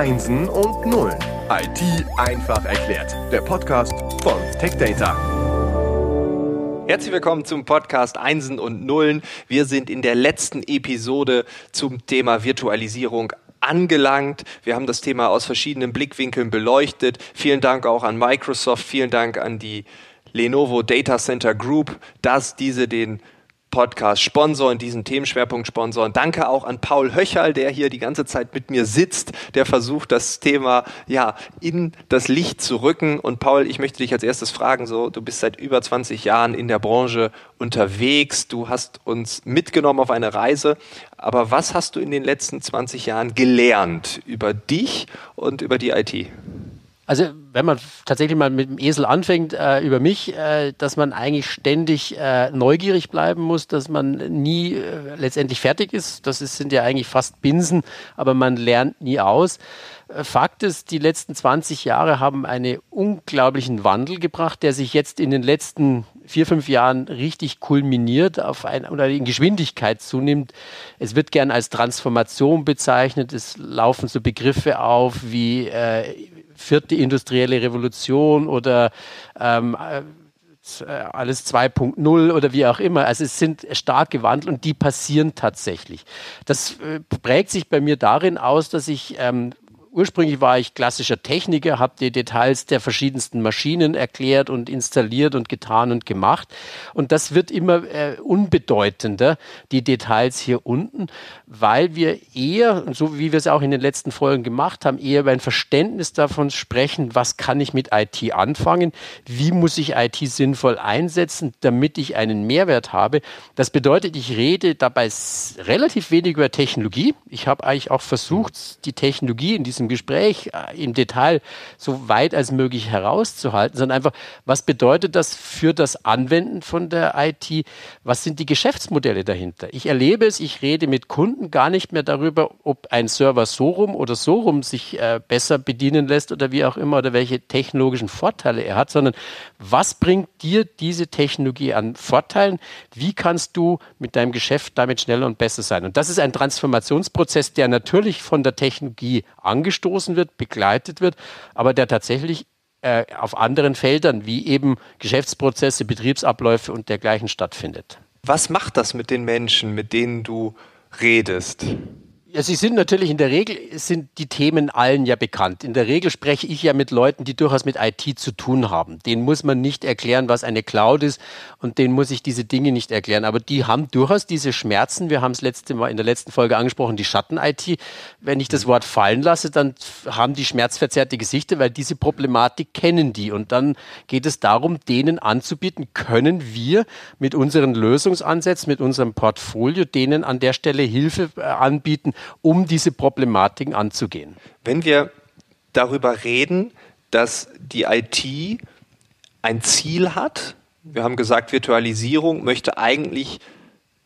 Einsen und Nullen. IT einfach erklärt. Der Podcast von TechData. Herzlich willkommen zum Podcast Einsen und Nullen. Wir sind in der letzten Episode zum Thema Virtualisierung angelangt. Wir haben das Thema aus verschiedenen Blickwinkeln beleuchtet. Vielen Dank auch an Microsoft, vielen Dank an die Lenovo Data Center Group, dass diese den Podcast sponsoren, diesen Themenschwerpunkt sponsoren. Danke auch an Paul Höcherl, der hier die ganze Zeit mit mir sitzt, der versucht, das Thema ja in das Licht zu rücken. Und Paul, ich möchte dich als erstes fragen, so, du bist seit über 20 Jahren in der Branche unterwegs, du hast uns mitgenommen auf eine Reise, aber was hast du in den letzten 20 Jahren gelernt über dich und über die IT? Also wenn man tatsächlich mal mit dem Esel anfängt äh, über mich, äh, dass man eigentlich ständig äh, neugierig bleiben muss, dass man nie äh, letztendlich fertig ist. Das ist, sind ja eigentlich fast Binsen, aber man lernt nie aus. Äh, Fakt ist, die letzten 20 Jahre haben einen unglaublichen Wandel gebracht, der sich jetzt in den letzten vier, fünf Jahren richtig kulminiert auf ein, oder in Geschwindigkeit zunimmt. Es wird gern als Transformation bezeichnet. Es laufen so Begriffe auf wie äh, vierte industrielle Revolution oder ähm, äh, alles 2.0 oder wie auch immer. Also es sind stark gewandelt und die passieren tatsächlich. Das äh, prägt sich bei mir darin aus, dass ich ähm, ursprünglich war ich klassischer Techniker, habe die Details der verschiedensten Maschinen erklärt und installiert und getan und gemacht. Und das wird immer äh, unbedeutender, die Details hier unten, weil wir eher, so wie wir es auch in den letzten Folgen gemacht haben, eher über ein Verständnis davon sprechen, was kann ich mit IT anfangen, wie muss ich IT sinnvoll einsetzen, damit ich einen Mehrwert habe. Das bedeutet, ich rede dabei relativ wenig über Technologie. Ich habe eigentlich auch versucht, die Technologie in diesem diesem Gespräch äh, im Detail so weit als möglich herauszuhalten, sondern einfach, was bedeutet das für das Anwenden von der IT? Was sind die Geschäftsmodelle dahinter? Ich erlebe es, ich rede mit Kunden gar nicht mehr darüber, ob ein Server so rum oder so rum sich äh, besser bedienen lässt oder wie auch immer oder welche technologischen Vorteile er hat, sondern was bringt dir diese Technologie an Vorteilen? Wie kannst du mit deinem Geschäft damit schneller und besser sein? Und das ist ein Transformationsprozess, der natürlich von der Technologie angestoßen angestoßen wird, begleitet wird, aber der tatsächlich äh, auf anderen Feldern wie eben Geschäftsprozesse, Betriebsabläufe und dergleichen stattfindet. Was macht das mit den Menschen, mit denen du redest? Ja, sie sind natürlich in der Regel, sind die Themen allen ja bekannt. In der Regel spreche ich ja mit Leuten, die durchaus mit IT zu tun haben. Denen muss man nicht erklären, was eine Cloud ist und denen muss ich diese Dinge nicht erklären. Aber die haben durchaus diese Schmerzen. Wir haben es letzte Mal in der letzten Folge angesprochen, die Schatten-IT. Wenn ich das Wort fallen lasse, dann haben die schmerzverzerrte Gesichter, weil diese Problematik kennen die. Und dann geht es darum, denen anzubieten, können wir mit unseren Lösungsansätzen, mit unserem Portfolio denen an der Stelle Hilfe äh, anbieten, um diese Problematiken anzugehen. Wenn wir darüber reden, dass die IT ein Ziel hat, wir haben gesagt, Virtualisierung möchte eigentlich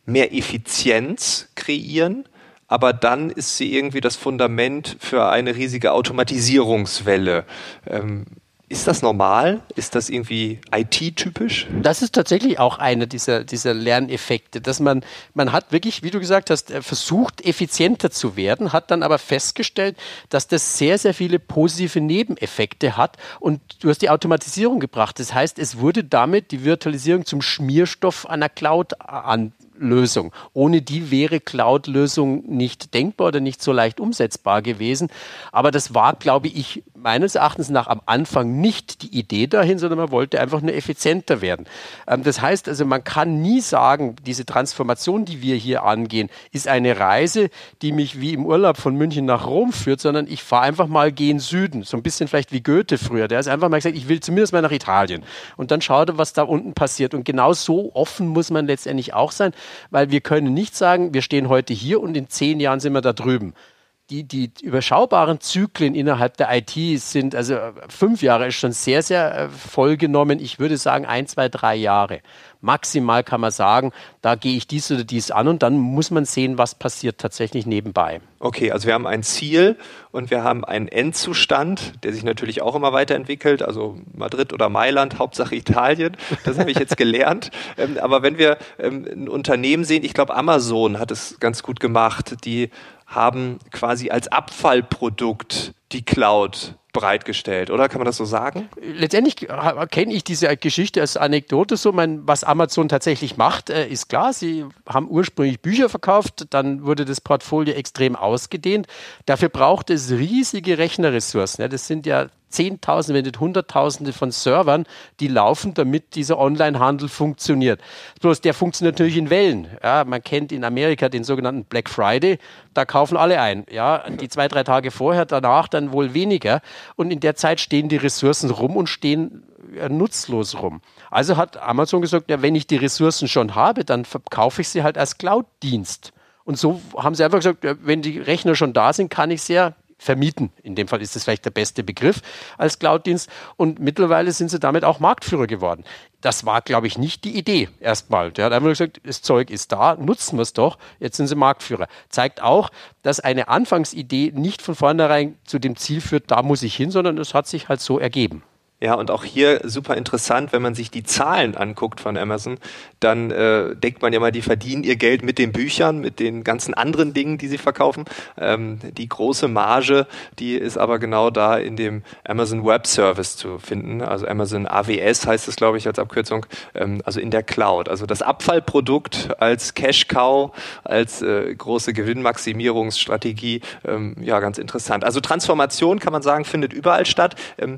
mehr Effizienz kreieren, aber dann ist sie irgendwie das Fundament für eine riesige Automatisierungswelle. Ähm, ist das normal? Ist das irgendwie IT-typisch? Das ist tatsächlich auch einer dieser, dieser Lerneffekte, dass man, man hat wirklich, wie du gesagt hast, äh, versucht, effizienter zu werden, hat dann aber festgestellt, dass das sehr, sehr viele positive Nebeneffekte hat. Und du hast die Automatisierung gebracht. Das heißt, es wurde damit die Virtualisierung zum Schmierstoff einer Cloud an, Lösung. Ohne die wäre Cloud-Lösung nicht denkbar oder nicht so leicht umsetzbar gewesen. Aber das war, glaube ich, meines Erachtens nach am Anfang nicht die Idee dahin, sondern man wollte einfach nur effizienter werden. Ähm, das heißt also, man kann nie sagen, diese Transformation, die wir hier angehen, ist eine Reise, die mich wie im Urlaub von München nach Rom führt, sondern ich fahre einfach mal gen Süden. So ein bisschen vielleicht wie Goethe früher. Der ist einfach mal gesagt, ich will zumindest mal nach Italien. Und dann schaut er, was da unten passiert. Und genau so offen muss man letztendlich auch sein weil wir können nicht sagen, wir stehen heute hier und in zehn Jahren sind wir da drüben. Die, die überschaubaren Zyklen innerhalb der IT sind, also fünf Jahre ist schon sehr, sehr äh, voll genommen. Ich würde sagen ein, zwei, drei Jahre. Maximal kann man sagen, da gehe ich dies oder dies an und dann muss man sehen, was passiert tatsächlich nebenbei. Okay, also wir haben ein Ziel und wir haben einen Endzustand, der sich natürlich auch immer weiterentwickelt, also Madrid oder Mailand, Hauptsache Italien, das habe ich jetzt gelernt. Ähm, aber wenn wir ähm, ein Unternehmen sehen, ich glaube Amazon hat es ganz gut gemacht, die haben quasi als Abfallprodukt die Cloud bereitgestellt, oder? Kann man das so sagen? Letztendlich kenne ich diese Geschichte als Anekdote so. Mein, was Amazon tatsächlich macht, äh, ist klar. Sie haben ursprünglich Bücher verkauft, dann wurde das Portfolio extrem ausgedehnt. Dafür braucht es riesige Rechnerressourcen. Das sind ja Zehntausende, wenn nicht Hunderttausende von Servern, die laufen, damit dieser Online-Handel funktioniert. Bloß der funktioniert natürlich in Wellen. Ja, man kennt in Amerika den sogenannten Black Friday, da kaufen alle ein. Ja, die zwei, drei Tage vorher, danach dann wohl weniger. Und in der Zeit stehen die Ressourcen rum und stehen ja, nutzlos rum. Also hat Amazon gesagt, ja, wenn ich die Ressourcen schon habe, dann verkaufe ich sie halt als Cloud-Dienst. Und so haben sie einfach gesagt, wenn die Rechner schon da sind, kann ich sie ja vermieten. In dem Fall ist das vielleicht der beste Begriff als Cloud-Dienst. Und mittlerweile sind sie damit auch Marktführer geworden. Das war, glaube ich, nicht die Idee erstmal. Der hat einfach gesagt, das Zeug ist da, nutzen wir es doch. Jetzt sind sie Marktführer. Zeigt auch, dass eine Anfangsidee nicht von vornherein zu dem Ziel führt, da muss ich hin, sondern es hat sich halt so ergeben. Ja, und auch hier super interessant, wenn man sich die Zahlen anguckt von Amazon, dann äh, denkt man ja mal, die verdienen ihr Geld mit den Büchern, mit den ganzen anderen Dingen, die sie verkaufen. Ähm, die große Marge, die ist aber genau da in dem Amazon Web Service zu finden. Also Amazon AWS heißt es, glaube ich, als Abkürzung, ähm, also in der Cloud. Also das Abfallprodukt als Cash Cow, als äh, große Gewinnmaximierungsstrategie, ähm, ja, ganz interessant. Also Transformation, kann man sagen, findet überall statt. Ähm,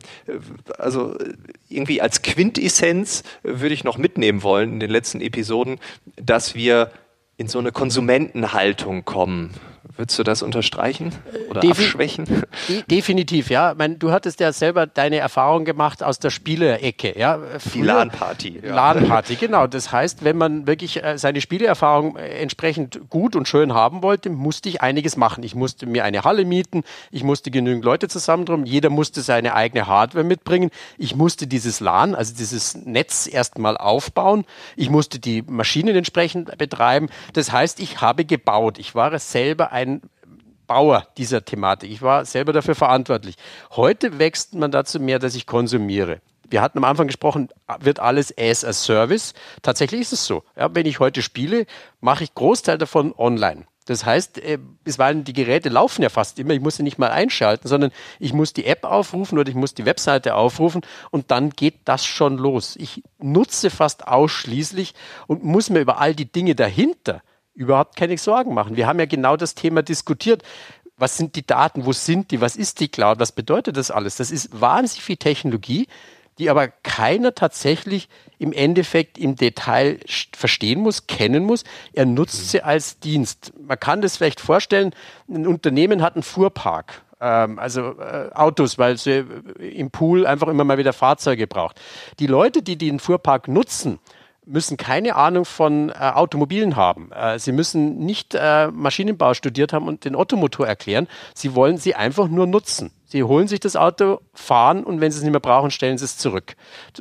also irgendwie als Quintessenz würde ich noch mitnehmen wollen in den letzten Episoden, dass wir in so eine Konsumentenhaltung kommen. Würdest du das unterstreichen oder Defi abschwächen? De definitiv, ja. Ich meine, du hattest ja selber deine Erfahrung gemacht aus der Spielecke. Ja? Die LAN-Party. Ja. LAN-Party, genau. Das heißt, wenn man wirklich äh, seine Spieleerfahrung äh, entsprechend gut und schön haben wollte, musste ich einiges machen. Ich musste mir eine Halle mieten, ich musste genügend Leute zusammentrum, jeder musste seine eigene Hardware mitbringen. Ich musste dieses LAN, also dieses Netz erstmal aufbauen. Ich musste die Maschinen entsprechend betreiben. Das heißt, ich habe gebaut. Ich war selber ein ein Bauer dieser Thematik. Ich war selber dafür verantwortlich. Heute wächst man dazu mehr, dass ich konsumiere. Wir hatten am Anfang gesprochen, wird alles as a Service. Tatsächlich ist es so. Ja, wenn ich heute spiele, mache ich Großteil davon online. Das heißt, äh, bisweilen die Geräte laufen ja fast immer. Ich muss sie nicht mal einschalten, sondern ich muss die App aufrufen oder ich muss die Webseite aufrufen und dann geht das schon los. Ich nutze fast ausschließlich und muss mir über all die Dinge dahinter überhaupt keine Sorgen machen. Wir haben ja genau das Thema diskutiert. Was sind die Daten? Wo sind die? Was ist die Cloud? Was bedeutet das alles? Das ist wahnsinnig viel Technologie, die aber keiner tatsächlich im Endeffekt im Detail verstehen muss, kennen muss. Er nutzt sie als Dienst. Man kann das vielleicht vorstellen, ein Unternehmen hat einen Fuhrpark ähm, also äh, Autos, weil sie im Pool einfach immer mal wieder Fahrzeuge braucht. Die Leute, die den Fuhrpark nutzen, müssen keine Ahnung von äh, Automobilen haben. Äh, sie müssen nicht äh, Maschinenbau studiert haben und den Ottomotor erklären. Sie wollen sie einfach nur nutzen. Sie holen sich das Auto, fahren und wenn sie es nicht mehr brauchen, stellen sie es zurück.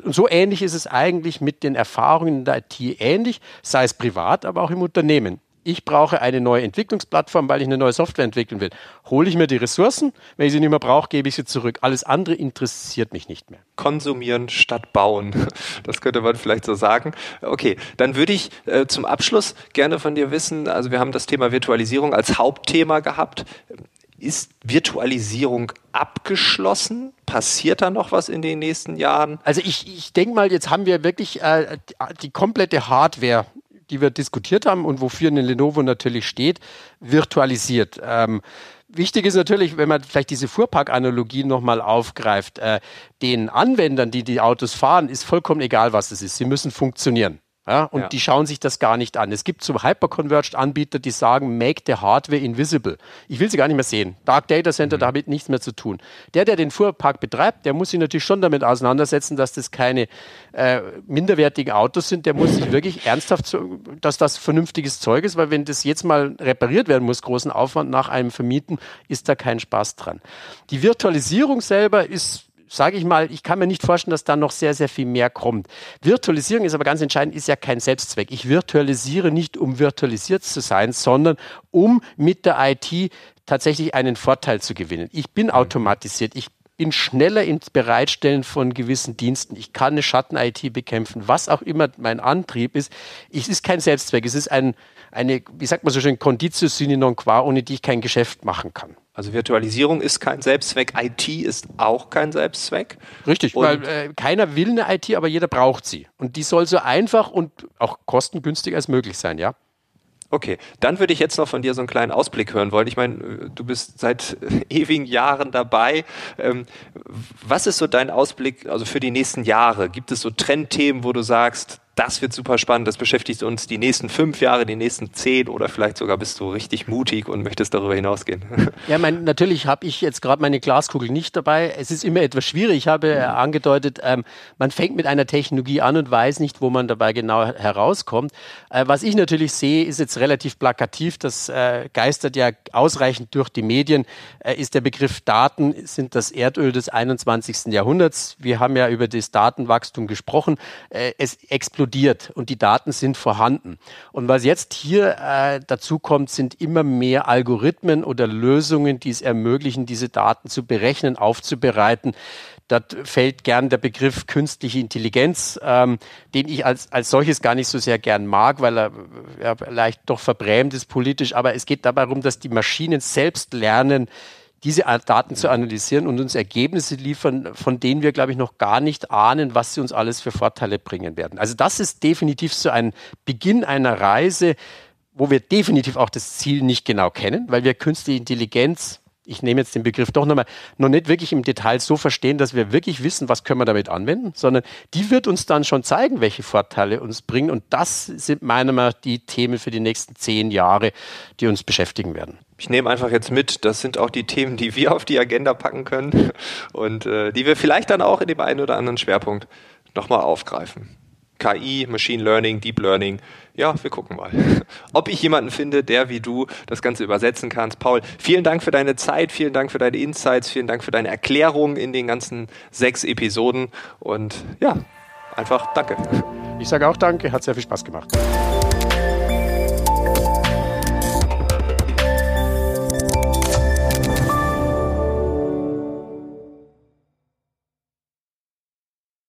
Und so ähnlich ist es eigentlich mit den Erfahrungen in der IT ähnlich, sei es privat, aber auch im Unternehmen ich brauche eine neue Entwicklungsplattform, weil ich eine neue Software entwickeln will. Hole ich mir die Ressourcen, wenn ich sie nicht mehr brauche, gebe ich sie zurück. Alles andere interessiert mich nicht mehr. Konsumieren statt bauen. Das könnte man vielleicht so sagen. Okay, dann würde ich äh, zum Abschluss gerne von dir wissen, also wir haben das Thema Virtualisierung als Hauptthema gehabt. Ist Virtualisierung abgeschlossen? Passiert da noch was in den nächsten Jahren? Also ich, ich denke mal, jetzt haben wir wirklich äh, die komplette Hardware die wir diskutiert haben und wofür eine Lenovo natürlich steht, virtualisiert. Ähm, wichtig ist natürlich, wenn man vielleicht diese Fuhrpark-Analogie nochmal aufgreift, äh, den Anwendern, die die Autos fahren, ist vollkommen egal, was es ist. Sie müssen funktionieren. Ja, und ja. die schauen sich das gar nicht an. Es gibt so Hyperconverged-Anbieter, die sagen, make the hardware invisible. Ich will sie gar nicht mehr sehen. Dark Data Center, mhm. damit nichts mehr zu tun. Der, der den Fuhrpark betreibt, der muss sich natürlich schon damit auseinandersetzen, dass das keine äh, minderwertigen Autos sind. Der muss sich wirklich ernsthaft, zu, dass das vernünftiges Zeug ist, weil wenn das jetzt mal repariert werden muss, großen Aufwand nach einem Vermieten, ist da kein Spaß dran. Die Virtualisierung selber ist sage ich mal, ich kann mir nicht vorstellen, dass da noch sehr, sehr viel mehr kommt. Virtualisierung ist aber ganz entscheidend, ist ja kein Selbstzweck. Ich virtualisiere nicht, um virtualisiert zu sein, sondern um mit der IT tatsächlich einen Vorteil zu gewinnen. Ich bin mhm. automatisiert. Ich bin schneller ins Bereitstellen von gewissen Diensten. Ich kann eine Schatten-IT bekämpfen, was auch immer mein Antrieb ist. Es ist kein Selbstzweck, es ist ein, eine, wie sagt man so schön, Conditio sine non qua, ohne die ich kein Geschäft machen kann. Also Virtualisierung ist kein Selbstzweck, IT ist auch kein Selbstzweck. Richtig, und weil äh, keiner will eine IT, aber jeder braucht sie. Und die soll so einfach und auch kostengünstig als möglich sein, ja. Okay, dann würde ich jetzt noch von dir so einen kleinen Ausblick hören wollen. Ich meine, du bist seit ewigen Jahren dabei. Ähm, was ist so dein Ausblick also für die nächsten Jahre? Gibt es so Trendthemen, wo du sagst, das wird super spannend, das beschäftigt uns die nächsten fünf Jahre, die nächsten zehn oder vielleicht sogar bist du richtig mutig und möchtest darüber hinausgehen. Ja, mein, natürlich habe ich jetzt gerade meine Glaskugel nicht dabei. Es ist immer etwas schwierig. Ich habe äh, angedeutet, ähm, man fängt mit einer Technologie an und weiß nicht, wo man dabei genau herauskommt. Äh, was ich natürlich sehe, ist jetzt relativ plakativ, das äh, geistert ja ausreichend durch die Medien, äh, ist der Begriff Daten sind das Erdöl des 21. Jahrhunderts. Wir haben ja über das Datenwachstum gesprochen. Äh, es explodiert explodiert und die Daten sind vorhanden. Und was jetzt hier äh, dazu kommt, sind immer mehr Algorithmen oder Lösungen, die es ermöglichen, diese Daten zu berechnen, aufzubereiten. Da fällt gern der Begriff künstliche Intelligenz, ähm, den ich als, als solches gar nicht so sehr gern mag, weil er ja, leicht doch verbrämt ist politisch. Aber es geht dabei darum, dass die Maschinen selbst lernen, diese Daten zu analysieren und uns Ergebnisse liefern, von denen wir, glaube ich, noch gar nicht ahnen, was sie uns alles für Vorteile bringen werden. Also das ist definitiv so ein Beginn einer Reise, wo wir definitiv auch das Ziel nicht genau kennen, weil wir künstliche Intelligenz ich nehme jetzt den Begriff doch nochmal, noch nicht wirklich im Detail so verstehen, dass wir wirklich wissen, was können wir damit anwenden, sondern die wird uns dann schon zeigen, welche Vorteile uns bringen. Und das sind meiner Meinung nach die Themen für die nächsten zehn Jahre, die uns beschäftigen werden. Ich nehme einfach jetzt mit, das sind auch die Themen, die wir auf die Agenda packen können und äh, die wir vielleicht dann auch in dem einen oder anderen Schwerpunkt nochmal aufgreifen. KI, Machine Learning, Deep Learning. Ja, wir gucken mal, ob ich jemanden finde, der wie du das Ganze übersetzen kannst. Paul, vielen Dank für deine Zeit, vielen Dank für deine Insights, vielen Dank für deine Erklärungen in den ganzen sechs Episoden und ja, einfach danke. Ich sage auch danke, hat sehr viel Spaß gemacht.